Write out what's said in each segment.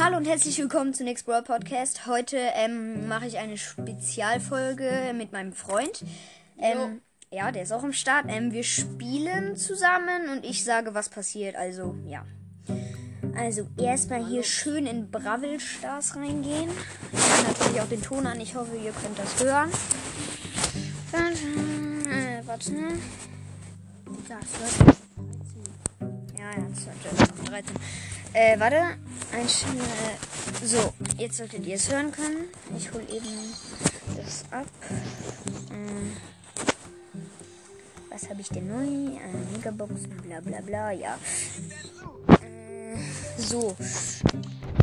Hallo und herzlich willkommen zu Next Brawl Podcast. Heute ähm, mache ich eine Spezialfolge mit meinem Freund. Ähm, ja, der ist auch am Start. Ähm, wir spielen zusammen und ich sage, was passiert. Also, ja. Also, erstmal hier schön in Bravel Stars reingehen. Ich mache natürlich auch den Ton an. Ich hoffe, ihr könnt das hören. Dann, äh, warte. Das wird Ja, ja, das sollte 13. Äh, warte. Ein äh, So, jetzt solltet ihr es hören können. Ich hole eben das ab. Ähm, was habe ich denn neu? Äh, Megaboxen, bla bla bla, ja. Äh, so.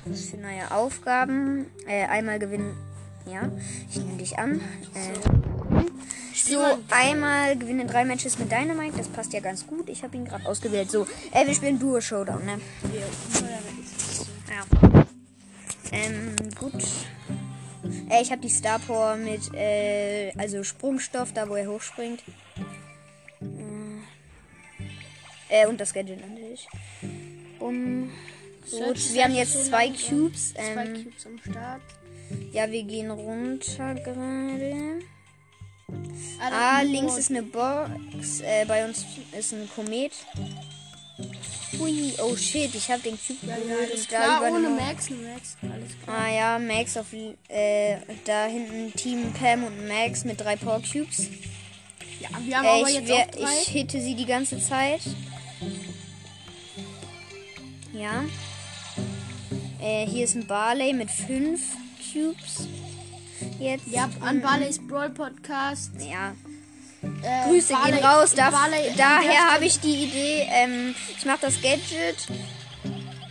Was für neue Aufgaben? Äh, einmal gewinnen. Ja, ich nehme dich an. Äh, so, einmal gewinne drei Matches mit Dynamite. Das passt ja ganz gut. Ich habe ihn gerade ausgewählt. So, äh, wir spielen Duo Showdown, ne? Gut. Äh, ich habe die Star Power mit, äh, also Sprungstoff, da wo er hochspringt. Äh, äh und das Gadget natürlich. Um. Gut, wir haben jetzt zwei Cubes. Zwei Ähm, Cubes am Start. ja, wir gehen runter gerade. Ah, Ah, links ist eine Box. Äh, bei uns ist ein Komet. Hui, oh shit, ich habe den Cube Ja, ja, das da klar, ohne Max, Max. Alles klar. Ah ja, Max auf äh, da hinten Team Pam und Max mit drei Power Cubes. Ja, wir haben Äh, aber ich, jetzt wer- auch drei. ich hitte sie die ganze Zeit. Ja. Äh, hier ist ein Barley mit fünf Cubes. Jetzt. ja, an Barley's Brawl Podcast. Ja. Äh, Grüße Barley- gehen raus. Da, daher habe ich die Idee. Ähm, ich mache das Gadget.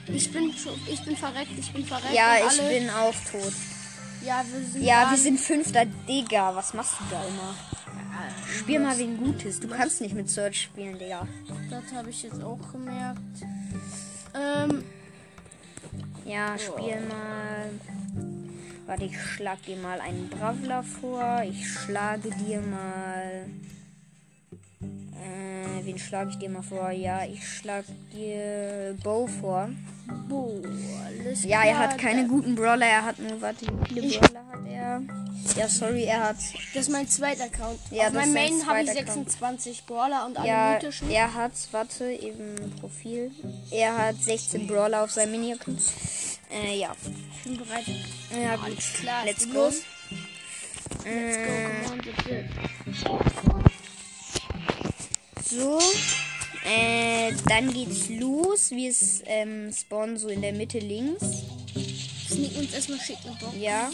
Ich bin, ich bin verreckt, ich bin verreckt. Ja, ich alle, bin auch tot. Ja, wir sind. Ja, wir sind fünfter. Digga, was machst du da immer? Spiel mal wen Gutes. Du kannst nicht mit Search spielen, Digga. Das habe ich jetzt auch gemerkt. Ähm, Ja, spiel mal. Warte, ich schlag dir mal einen Bravler vor. Ich schlage dir mal. Äh, wen schlage ich dir mal vor? Ja, ich schlag dir Bo vor. boah, alles Ja, er hat keine guten Brawler. Er hat nur, warte, wie viele Brawler hat er? Ja, sorry, er hat. Das ist mein zweiter Account. Ja, Auf meinem Main habe ich zweiter Account. 26 Brawler und alle Ja, mythischen. er hat, warte, eben Profil. Er hat 16 Brawler auf seinem Mini-Account. Äh, ja. Ich bin bereit. Ja, gut. Alles klar, Let's go. los. Let's Äh, go, come on, bitte. So. Äh, dann geht's los. Wir ähm, spawnen so in der Mitte links. Sneak uns erstmal schick eine Box. Ja.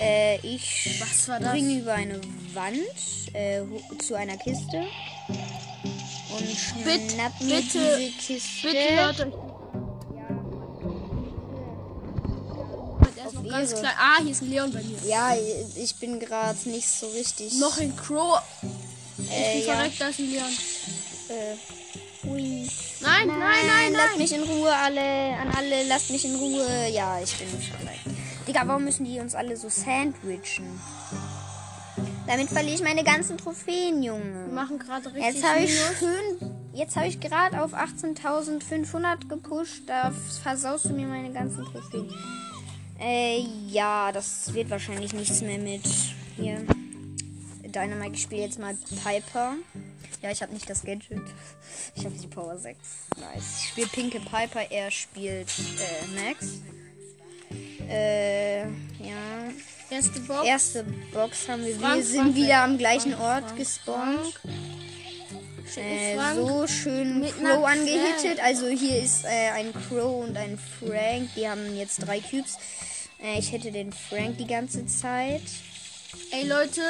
Äh, ich Was war das? springe über eine Wand äh, zu einer Kiste. Und Bitte, schnapp mir bitte, diese Kiste. Bitte hört ganz Ehre. klein. Ah, hier ist ein Leon bei mir. Ja, ich bin gerade nicht so richtig. Noch ein Crow. Ich äh, bin ja. verreckt, da ist ein Leon. Äh, hui. Nein, nein, nein, Lasst nein. mich in Ruhe, alle. An alle, lasst mich in Ruhe. Ja, ich bin verreckt. Digga, warum müssen die uns alle so sandwichen? Damit verliere ich meine ganzen Trophäen, Wir Junge. machen gerade richtig Jetzt habe ich schön. Jetzt habe ich gerade auf 18.500 gepusht. Da versaust du mir meine ganzen Trophäen. Äh, ja, das wird wahrscheinlich nichts mehr mit hier. Dynamite, ich spiele jetzt mal Piper. Ja, ich habe nicht das Gadget. Ich habe die Power 6. Nice. Ich spiele pinke Piper, er spielt äh, Max. Äh, ja. Erste Box. Erste Box haben wir. Frank, wir sind Frank, wieder am gleichen Frank, Ort gespawnt. Äh, so schön Mit Crow angehittet. Also hier ist äh, ein Crow und ein Frank. Die haben jetzt drei Cubes. Äh, ich hätte den Frank die ganze Zeit. Ey Leute,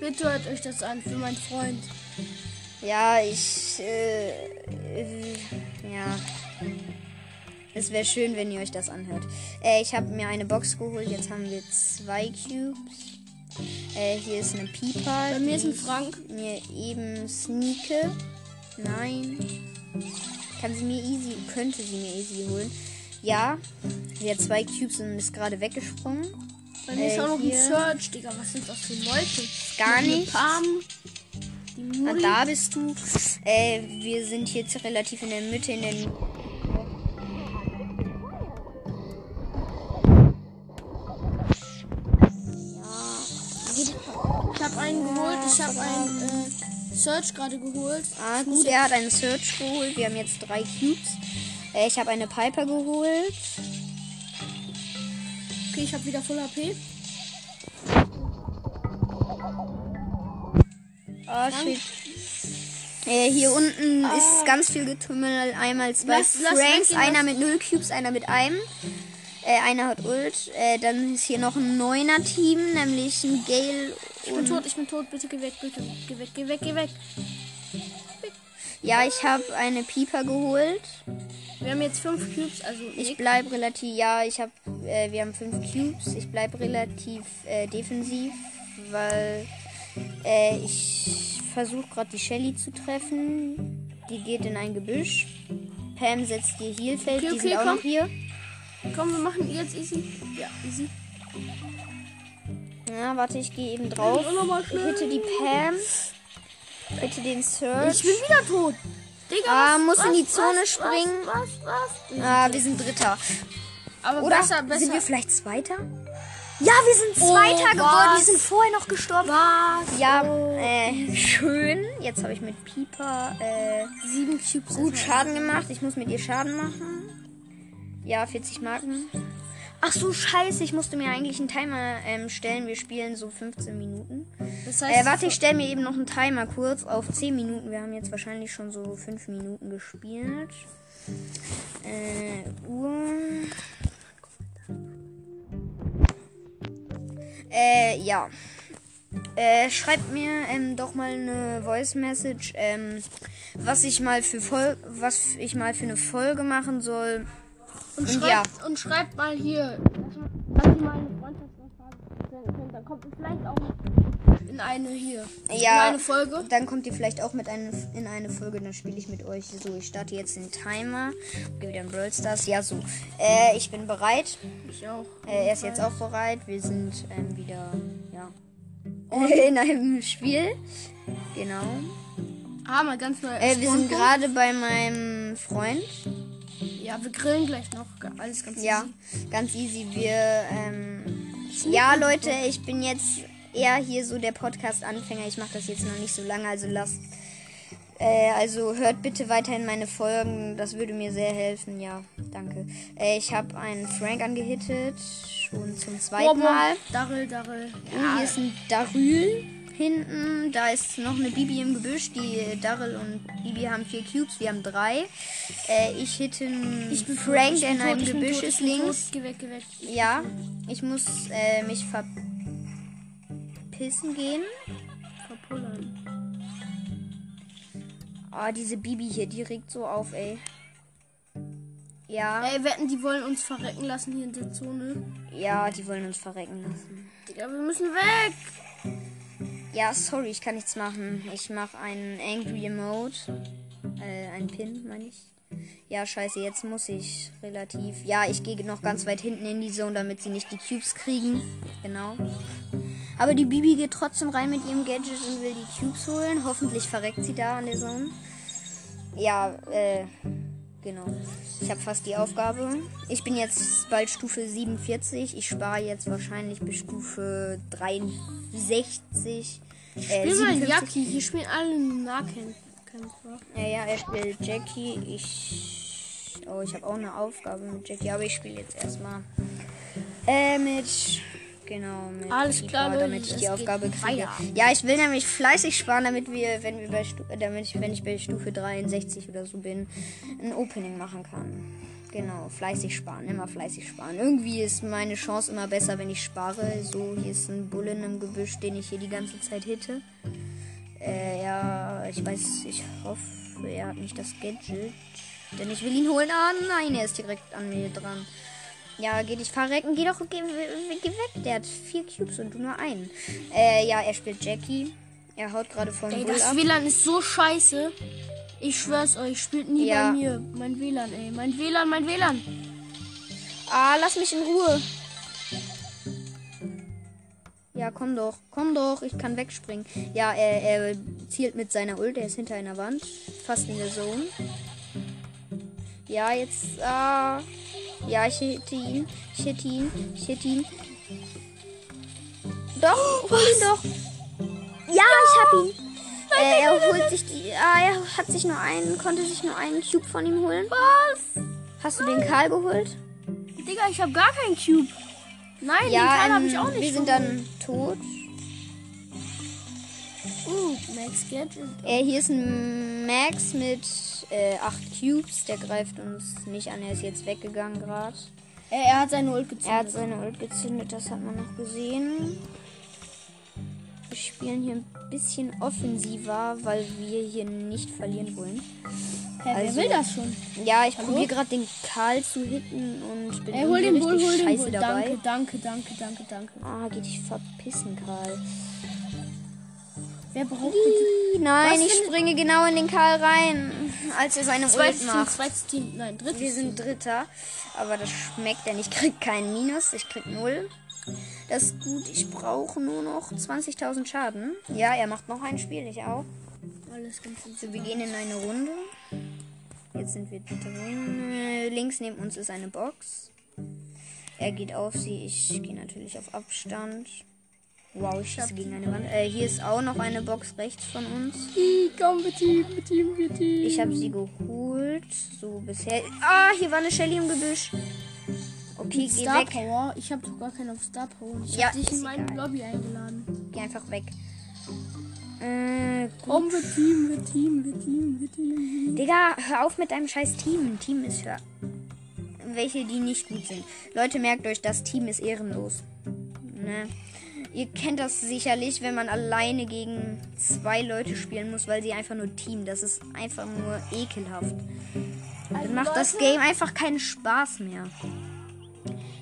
bitte hört euch das an für meinen Freund. Ja, ich. Äh, äh, ja. Es wäre schön, wenn ihr euch das anhört. Äh, ich habe mir eine Box geholt. Jetzt haben wir zwei Cubes. Äh, hier ist eine Piper. Bei mir ist ein Frank. Mir eben sneake. Nein. Kann sie mir easy. Könnte sie mir easy holen. Ja. Sie hat zwei Cubes und ist gerade weggesprungen. Bei mir ist Äh, auch noch ein. Search, Digga. Was sind das für Leute? Gar nicht. Die Ah, da bist du. Äh, wir sind jetzt relativ in der Mitte, in der Search gerade geholt. Ah, gut, er hat einen Search geholt. Wir haben jetzt drei Cubes. Äh, ich habe eine Piper geholt. Okay, ich habe wieder Full HP. Ah, shit. Äh, hier unten ist ganz viel Getümmel. Einmal zwei Ah. Lass- lass Franks, weggehen, einer lass- mit null Cubes, einer mit einem. Äh, einer hat Ult. Äh, dann ist hier noch ein neuner Team, nämlich ein Gale Ich bin tot, ich bin tot. Bitte geh weg, bitte. Geh weg, geh weg, geh weg. Ja, ich habe eine Piper geholt. Wir haben jetzt fünf Cubes, also Ich bleib relativ, ja, ich habe, äh, wir haben fünf Cubes. Ich bleib relativ äh, defensiv, weil äh, ich versuche gerade die Shelly zu treffen. Die geht in ein Gebüsch. Pam setzt ihr Heelfeld, Okay, die okay, sind auch komm. noch hier. Komm, wir machen jetzt easy. Ja, easy. Ja, warte, ich gehe eben drauf. Ich hitte die Pam. Hitte den Ich Search. bin wieder tot. Digga, Ah, was, muss in was, die Zone was, springen. Was, was? Ah, wir sind Dritter. Aber Oder besser, besser. sind wir vielleicht Zweiter? Ja, wir sind Oh, Zweiter geworden. was? Wir sind vorher noch gestorben. was? Ja, Oh. äh, schön. Jetzt habe ich mit Pieper äh, Sieben Cubes. gut Schaden gemacht. Ich muss mit ihr Schaden machen. Ja, 40 Marken. Ach so, scheiße. Ich musste mir eigentlich einen Timer ähm, stellen. Wir spielen so 15 Minuten. Das heißt, Äh, warte, ich stelle mir eben noch einen Timer kurz auf 10 Minuten. Wir haben jetzt wahrscheinlich schon so 5 Minuten gespielt. Äh, Uhr. Äh, ja. Äh, schreibt mir ähm, doch mal eine Voice Message, ähm, was ich mal für Fol was ich mal für eine Folge machen soll. Und, und schreibt, und schreibt mal hier, dass ihr mal eine Freundschaftsanfrage könnt. Dann kommt ihr vielleicht auch in eine hier. Ja. In eine Folge. Dann kommt ihr vielleicht auch mit eine, in eine Folge, dann spiele ich mit euch. So, ich starte jetzt den Timer. Gehe wieder in Brawl Stars. Ja, so. Äh, ich bin bereit. Ich auch. Äh, er ist jetzt auch bereit. Wir sind ähm, wieder, ja, in einem Spiel. Genau. Ah, mal ganz neu. Äh, wir sind gerade bei meinem Freund. Ja, wir grillen gleich noch. Alles ganz Ja, easy. ganz easy. Wir, ähm, ja, Leute, ich bin jetzt eher hier so der Podcast-Anfänger. Ich mache das jetzt noch nicht so lange, also lasst, äh, also hört bitte weiterhin meine Folgen. Das würde mir sehr helfen. Ja, danke. Äh, ich habe einen Frank angehittet, schon zum zweiten Mal. Darrell, Darrell. Oh, hier ist ein Daryl hinten. Da ist noch eine Bibi im Gebüsch. Die Daryl und Bibi haben vier Cubes. Wir haben drei. Äh, ich hitte Ich tot, Frank, ich in einem tot, Gebüsch ist links. Geh weg, geh weg. Ja, ich muss äh, mich verpissen gehen. Verpullern. Oh, diese Bibi hier, die regt so auf, ey. Ja, Ey, wetten, die wollen uns verrecken lassen hier in der Zone. ja, die wollen uns verrecken lassen. Digga, wir müssen weg. Ja, sorry, ich kann nichts machen. Ich mache einen Angry Emote. Äh, einen Pin, meine ich. Ja, scheiße, jetzt muss ich relativ. Ja, ich gehe noch ganz weit hinten in die Zone, damit sie nicht die Cubes kriegen. Genau. Aber die Bibi geht trotzdem rein mit ihrem Gadget und will die Cubes holen. Hoffentlich verreckt sie da an der Zone. Ja, äh, genau. Ich habe fast die Aufgabe. Ich bin jetzt bald Stufe 47. Ich spare jetzt wahrscheinlich bis Stufe 63. Äh, Spiel mal 57. Jackie. Hier spielen alle Nahkämpfer. Ja, ja, er spielt Jackie. Ich. Oh, ich habe auch eine Aufgabe mit Jackie, aber ich spiele jetzt erstmal äh, mit. Genau, mit Alles klar, Leute, damit ich die Aufgabe kriege. weiter. Ja, ich will nämlich fleißig sparen, damit wir, wenn wir bei Stu damit ich, wenn ich bei Stufe 63 oder so bin, ein Opening machen kann. Genau, fleißig sparen, immer fleißig sparen. Irgendwie ist meine Chance immer besser, wenn ich spare. So, hier ist ein Bullen im Gebüsch, den ich hier die ganze Zeit hitte. Äh, ja, ich weiß, ich hoffe, er hat nicht das Gadget. Denn ich will ihn holen. Ah, nein, er ist direkt an mir dran. Ja, geh dich verrecken. Geh doch, geh, geh weg. Der hat vier Cubes und du nur einen. Äh, ja, er spielt Jackie. Er haut gerade vom Ey, Bull das ab. WLAN ist so scheiße. Ich schwör's euch, spielt nie Ja. bei mir. Mein WLAN, ey. Mein WLAN, mein WLAN. Ah, lass mich in Ruhe. Ja, komm doch. Komm doch. Ich kann wegspringen. Ja, er, er zielt mit seiner Ult. Er ist hinter einer Wand. Fast in der Zone. Ja, jetzt. Ah. Ja, ich hitte ihn. Ich hitte ihn. Ich hitte ihn. Doch, hol ihn doch. Ja, ich hab ihn. Äh, er holt sich die. Ah, er hat sich nur einen, konnte sich nur einen Cube von ihm holen. Was? Hast du den Karl geholt? Digga, ich habe gar keinen Cube. Nein, den Ja, Teil habe ähm, ich auch nicht. wir sind geholt. dann tot. Uh, Max Gadget. Äh, hier ist ein Max mit äh, 8 Cubes. Der greift uns nicht an. Er ist jetzt weggegangen gerade. Äh, er hat seine Ult gezündet. Er hat seine Ult gezündet, das hat man noch gesehen. Wir spielen hier ein bisschen offensiver, weil wir hier nicht verlieren wollen. Hä, also- wer will das schon? Ja, ich probiere gerade den Karl zu hitten und bin Ey, hol den Bull, hol den scheiße Bull. dabei. Danke, danke, danke, danke, danke. Ah, geh dich verpissen, Karl. Wer braucht bitte? Ih, Nein, ich springe genau in den Karl rein, als er seine Ult macht. zweites Team. Nein, drittes Wir sind Dritter, aber das schmeckt denn. Ich krieg keinen Minus, ich krieg null. Das ist gut, ich brauche nur noch 20.000 Schaden. Ja, er macht noch ein Spiel, ich auch. Alles ganz. So, wir gehen in eine Runde. Jetzt sind wir drin. Links neben uns ist eine Box. Er geht auf sie, ich gehe natürlich auf Abstand. Wow, ich schieße gegen eine Wand. Äh, hier ist auch noch eine Box rechts von uns. Ih, Komm, wir Team, wir Team, wir Team. Ich habe sie geholt. So bisher. Ah, hier war eine Shelly im Gebüsch. Okay, geh Star weg. Power. Ich habe doch gar keinen auf Star Power. Ich Ja, hab dich in meine egal. Lobby eingeladen. Geh einfach weg. Äh, Komm, wir Team, wir Team, wir Team, wir Team. Digga, hör auf mit deinem scheiß Team. Ein Team ist für welche, die nicht gut sind. Leute, merkt euch, das Team ist ehrenlos. Ne? Ihr kennt das sicherlich, wenn man alleine gegen zwei Leute spielen muss, weil sie einfach nur Team. Das ist einfach nur ekelhaft. Dann macht das Game einfach keinen Spaß mehr.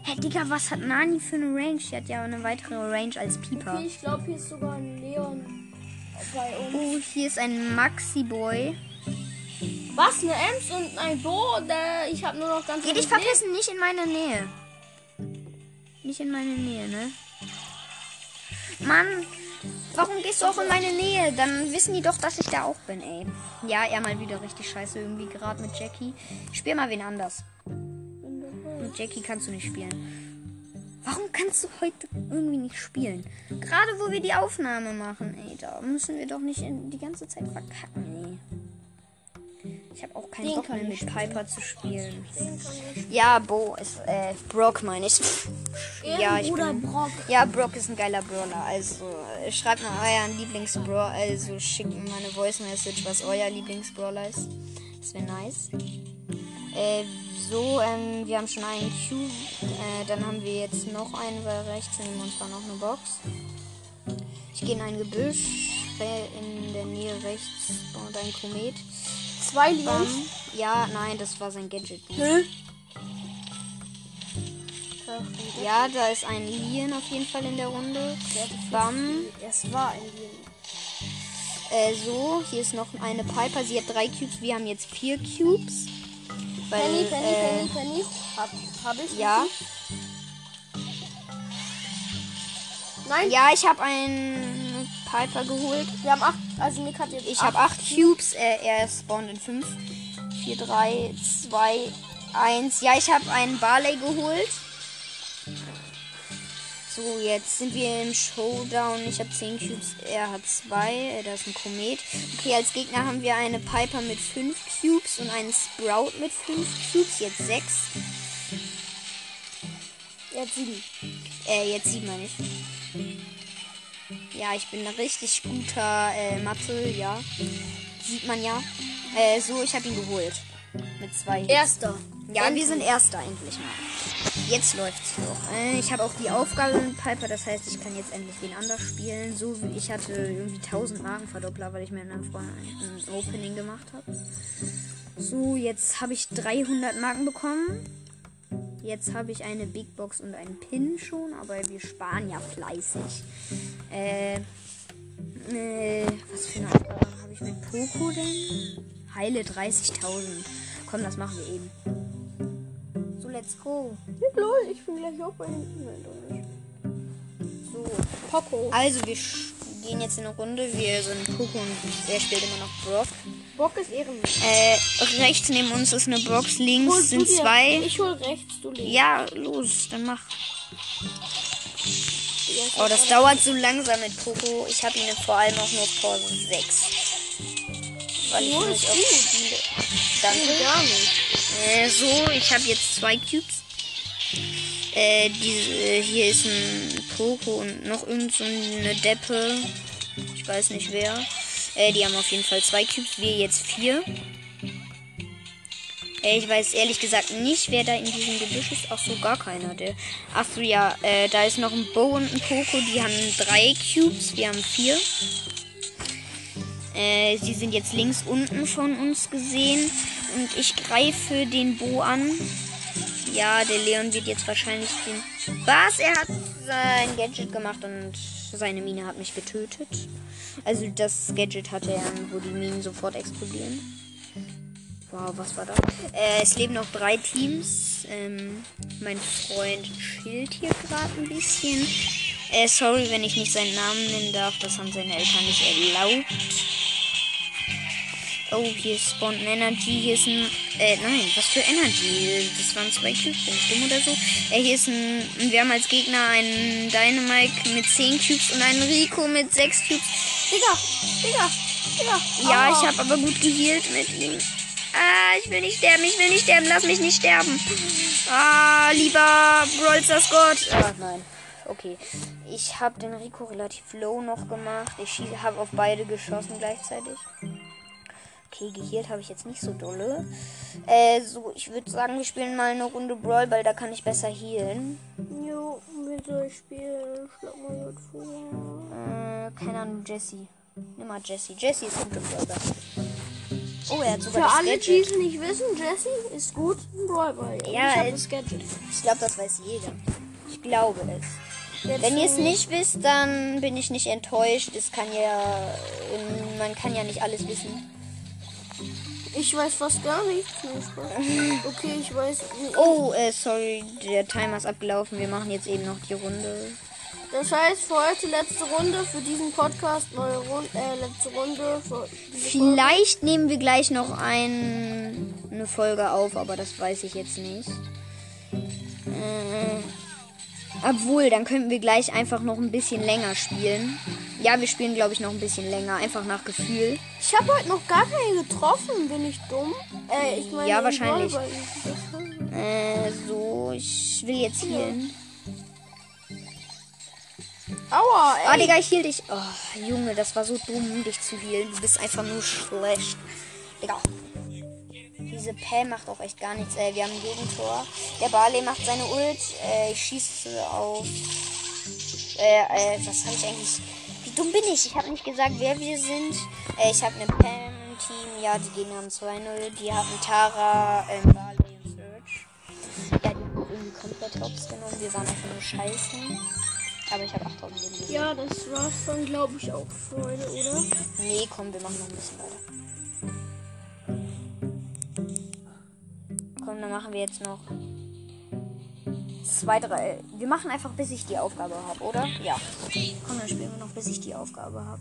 Hä, Digga, was hat Nani für eine Range? Die hat ja eine weitere Range als Pieper. Okay, ich glaube, hier ist sogar ein Leon bei uns. Oh, hier ist ein Maxi-Boy. Was? Eine Ems und ein Bo? Ich habe nur noch ganz Geh dich verpissen, nicht in meine Nähe. Nicht in meine Nähe, ne? Mann, warum gehst du auch in meine Nähe? Dann wissen die doch, dass ich da auch bin, ey. Ja, er mal wieder richtig scheiße irgendwie gerade mit Jackie. Spiel mal wen anders. Mit Jackie kannst du nicht spielen. Warum kannst du heute irgendwie nicht spielen? Gerade wo wir die Aufnahme machen, ey, da müssen wir doch nicht die ganze Zeit verkacken, ey. Ich habe auch keinen Den Bock mehr mit Piper zu spielen. Ja, Bo ist, äh, Brock meine ich. ja, ich Bruder bin, Brock. ja, Brock ist ein geiler Brawler. Also, äh, schreibt mal euren Lieblingsbrawler, also schickt mir mal eine Voice Message, was euer Lieblingsbrawler ist. Das wäre nice. Äh, so, ähm, wir haben schon einen Cube. Äh, dann haben wir jetzt noch einen, weil rechts neben uns war noch eine Box. Ich gehe in ein Gebüsch. In der Nähe rechts und ein Komet. Zwei. Leons. Ja, nein, das war sein Gadget. Hä? Ja, da ist ein Lien auf jeden Fall in der Runde. Bam. Es war ein Leon. Äh, so, hier ist noch eine Piper. Sie hat drei Cubes. Wir haben jetzt vier Cubes. Weil, Penny, Penny, äh, Penny, Penny. Hab, hab ich? Ja, Nein, ja, ich habe einen Piper geholt. wir haben acht. Also Nick hat jetzt Ich habe acht Cubes. Äh, er spawnt in fünf. Vier, drei, zwei, eins. Ja, ich habe einen Barley geholt. So, jetzt sind wir im Showdown. Ich habe 10 Cubes, er hat 2. Da ist ein Komet. Okay, als Gegner haben wir eine Piper mit 5 Cubes und einen Sprout mit 5 Cubes. Jetzt 6. Jetzt sieben. Äh, jetzt 7 meine ich. Ja, ich bin ein richtig guter äh, Mathe, ja. Sieht man ja. Äh, so, ich habe ihn geholt. Mit zwei Hits. Erster. Ja, wir sind Erster endlich mal. Jetzt läuft's doch. Äh, ich habe auch die Aufgabe mit Piper, das heißt, ich kann jetzt endlich wen anders spielen. So wie ich hatte irgendwie 1000 Markenverdoppler, weil ich mir in einem Freund ein Opening gemacht habe. So, jetzt habe ich 300 Marken bekommen. Jetzt habe ich eine Big Box und einen Pin schon, aber wir sparen ja fleißig. Äh, äh was für eine Aufgabe habe ich mit Poco denn? Heile 30.000. Komm, das machen wir eben. So, let's go. Lol, ich bin gleich auch bei den nicht. So. Poco. Also, wir gehen jetzt in eine Runde. Wir sind Poco und er spielt immer noch Brock. Bock ist ehrenlos. Äh, rechts neben uns ist eine Box, links Holst sind zwei. Ich hol rechts, du links. Ja, los, dann mach. Oh, das dauert so langsam mit Poco. Ich habe ihn vor allem auch nur vor 6. Weil ich Oh, nicht auf spiele. Danke. gar nicht. Äh, so, ich habe jetzt zwei Cubes. Äh, diese, hier ist ein Poco und noch irgend so Deppe. Ich weiß nicht wer. Äh, die haben auf jeden Fall zwei Cubes, wir jetzt vier. Äh, ich weiß ehrlich gesagt nicht, wer da in diesem Gebüsch ist. Ach so, gar keiner. Der. Ach so, ja, äh, da ist noch ein Bo und ein Poco. Die haben drei Cubes, wir haben vier. Äh, sie sind jetzt links unten von uns gesehen. Und ich greife den Bo an. Ja, der Leon wird jetzt wahrscheinlich den. Was? Er hat sein Gadget gemacht und seine Mine hat mich getötet. Also das Gadget hatte er, wo die Minen sofort explodieren. Wow, was war das? Äh, es leben noch drei Teams. Ähm, mein Freund chillt hier gerade ein bisschen. Äh, sorry, wenn ich nicht seinen Namen nennen darf. Das haben seine Eltern nicht erlaubt. Oh, hier spawnt ein Energy. Hier ist ein. Äh, nein, was für Energy? Das waren zwei Cubes. Bin ich dumm oder so? Äh, hier ist ein. Wir haben als Gegner einen Dynamite mit 10 Cubes und einen Rico mit 6 Cubes. Digga, Digga, Digga. Ja, Aua. ich habe aber gut geheilt mit ihm. Ah, ich will nicht sterben, ich will nicht sterben, lass mich nicht sterben. Ah, lieber Brawlstars Gott. Ah, nein. Okay. Ich habe den Rico relativ low noch gemacht. Ich habe auf beide geschossen gleichzeitig. Okay, geheilt habe ich jetzt nicht so dolle. Äh, so, ich würde sagen, wir spielen mal eine Runde Brawl, weil da kann ich besser healen. Jo, wie soll ich spielen? Schlag mal was vor. Äh, keine Ahnung, Jesse. Nimm mal Jesse. Jesse ist gut im Brawler. Oh, er hat sogar Für alle, die es nicht wissen, Jesse ist gut im Brawlball. Ja, ich das Gadget. Ich glaube, das weiß jeder. Ich glaube es. Jetzt Wenn ihr es nicht wisst, dann bin ich nicht enttäuscht. Es kann ja, man kann ja nicht alles wissen. Ich weiß fast gar nichts. Okay, ich weiß. Oh, äh, sorry, der Timer ist abgelaufen. Wir machen jetzt eben noch die Runde. Das heißt, für heute letzte Runde für diesen Podcast, neue Runde, äh, letzte Runde diese Folge. Vielleicht nehmen wir gleich noch ein, eine Folge auf, aber das weiß ich jetzt nicht. Äh, obwohl, dann könnten wir gleich einfach noch ein bisschen länger spielen. Ja, wir spielen, glaube ich, noch ein bisschen länger. Einfach nach Gefühl. Ich habe heute noch gar keine getroffen, bin ich dumm? Äh, ich meine, Ja, wahrscheinlich. Äh, so, ich will jetzt healen. Aua, Ah, ey. Digga, ich heal dich. Oh, Junge, das war so dumm, dich zu healen. Du bist einfach nur schlecht. Digga. Diese Pam macht auch echt gar nichts. Äh, wir haben ein Gegentor. Der Barley macht seine Ult. Äh, ich schieße auf. Äh, äh, was habe ich eigentlich. Wie dumm bin ich? Ich habe nicht gesagt, wer wir sind. Äh, ich habe eine Pam im Team. Ja, die Gegner haben 2-0. Die haben Tara, ähm, Barley und Surge. Ja, die haben irgendwie komplett hops genommen. Wir waren einfach nur scheiße. Aber ich habe 8000 Leben. Ja, das war's dann, glaube ich, auch für heute, oder? Nee, komm, wir machen noch ein bisschen weiter. Dann machen wir jetzt noch zwei, drei. Wir machen einfach, bis ich die Aufgabe habe, oder? Ja. Komm, dann spielen wir noch, bis ich die Aufgabe habe.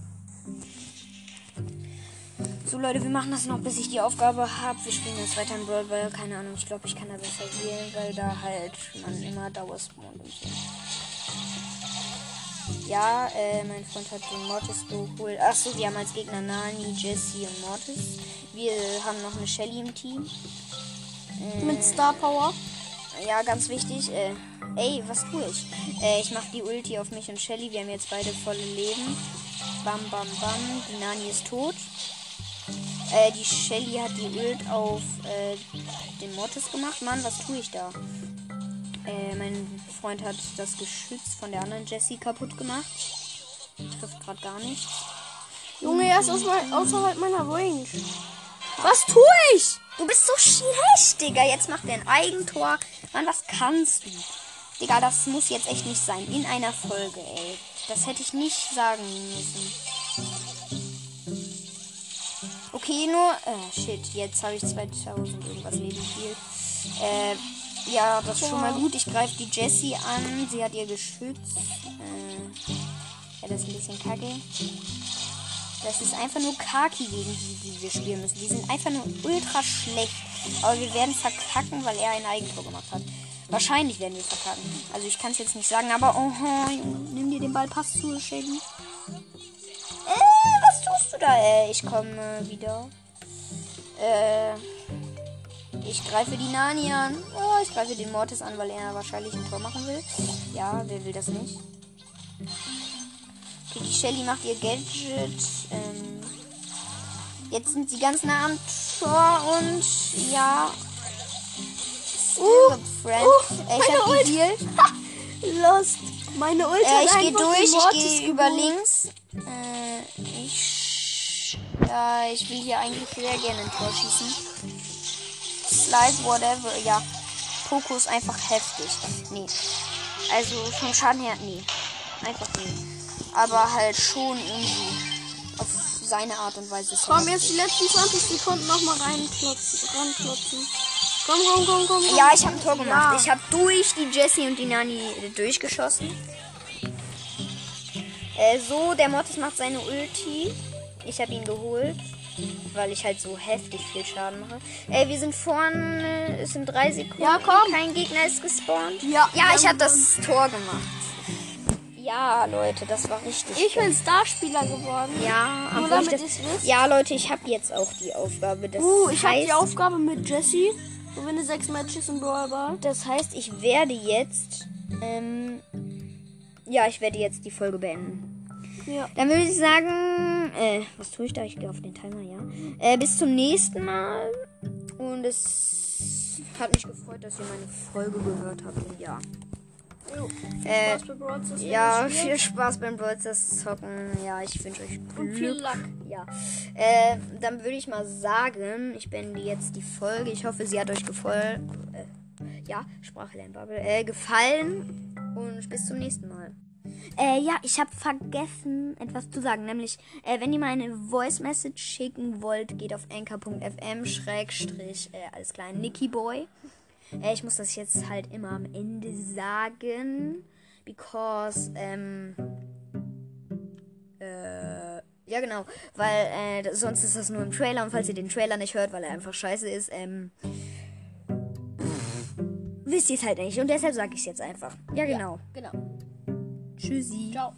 So, Leute, wir machen das noch, bis ich die Aufgabe habe. Wir spielen jetzt weiter in Brawl, weil, keine Ahnung, ich glaube, ich kann da besser wählen, weil da halt man immer Dauerspawnt und so. Ja, äh, mein Freund hat den Mortis geholt. Achso, wir haben als Gegner Nani, Jesse und Mortis. Wir haben noch eine Shelly im Team. Mit Star Power. Ja, ganz wichtig. Äh, ey, was tue ich? Äh, ich mache die Ulti auf mich und Shelly. Wir haben jetzt beide volle Leben. Bam, bam, bam. Die Nani ist tot. Äh, die Shelly hat die Ult auf äh, den Mortis gemacht. Mann, was tue ich da? Äh, mein Freund hat das Geschütz von der anderen Jessie kaputt gemacht. Trifft gerade gar nichts. Junge, er ist außerhalb meiner Range. Was tue ich? Du bist so schlecht, Digga. Jetzt macht er ein Eigentor. Mann, was kannst du? Digga, das muss jetzt echt nicht sein. In einer Folge, ey. Das hätte ich nicht sagen müssen. Okay, nur. Äh, shit. Jetzt habe ich 2000 irgendwas Leben viel. Äh, ja, das ist schon mal gut. Ich greife die Jessie an. Sie hat ihr Geschütz. Äh, ja, das ist ein bisschen kacke. Das ist einfach nur Kaki, gegen die, die wir spielen müssen. Die sind einfach nur ultra schlecht. Aber wir werden verkacken, weil er ein Eigentor gemacht hat. Wahrscheinlich werden wir verkacken. Also ich kann es jetzt nicht sagen, aber oh, Junge, nimm Hier, den Ball passt zu Shelly. Äh, was tust du da? Äh, ich komme wieder. Äh, ich greife die Nani an. Oh, ich greife den Mortis an, weil er wahrscheinlich ein Tor machen will. Ja, wer will das nicht? Okay, die Shelly macht ihr Gadget. Ähm, jetzt sind sie ganz nah am Tor und ja. Uh, Friend. uh, äh, ich hab Ult. gehealt. Lost. Meine Ult Äh, ich gehe durch, ich gehe über links. Äh, ich. Ja, ich will hier eigentlich sehr gerne ein Tor schießen. Slice, whatever. Ja. Poco ist einfach heftig. Nee. Also vom Schaden her, nee. Einfach nee. Aber halt schon irgendwie. Auf seine Art und Weise. Komm, jetzt die letzten 20 Sekunden nochmal reinklotzen. Ranklotzen. Komm, komm, komm, komm. komm. Ja, ich habe ein Tor gemacht. Ja. Ich habe durch die Jessie und die Nani durchgeschossen. Äh, so, der Mortis macht seine Ulti. Ich habe ihn geholt, weil ich halt so heftig viel Schaden mache. Äh, wir sind vorne, es sind drei Sekunden. Ja, komm. Kein Gegner ist gespawnt. Ja, ja ich habe das Tor gemacht. Ja, Leute, das war richtig. Ich bin Starspieler geworden. ja, Nur obwohl ich damit das, wisst. ja, Leute, ich habe jetzt auch die Aufgabe. Das Uh, ich habe die Aufgabe mit Jesse. Gewinne sechs Matches im Brawl Ball. Das heißt, ich werde jetzt. Ähm, ja, ich werde jetzt die Folge beenden. Ja. Dann würde ich sagen. Äh, was tue ich da? Ich gehe auf den Timer, ja. Äh, bis zum nächsten Mal. Und es hat mich gefreut, dass ihr meine Folge gehört habt. Und ja. Jo. Äh, Brawl ja, viel Spaß beim Brawl Stars zocken. Ja, ich wünsche euch Und viel Glück. Luck. Ja. Äh, dann würde ich mal sagen, ich beende jetzt die Folge. Ich hoffe, sie hat euch gefallen. Äh, ja, Sprachlernbubble. Äh, gefallen. Und bis zum nächsten Mal. Äh, ja, ich habe vergessen, etwas zu sagen. Nämlich, äh, wenn ihr mal eine Voice Message schicken wollt, geht auf anchor.fm schrägstrich, äh, alles klar, Nickyboy. Äh, ich muss das jetzt halt immer am Ende sagen. Because, ähm, äh, ja genau, weil äh, sonst ist das nur im Trailer und falls ihr den Trailer nicht hört, weil er einfach scheiße ist, ähm, wisst ihr es halt nicht und deshalb sage ich es jetzt einfach. Ja genau. Genau. Tschüssi. Ciao.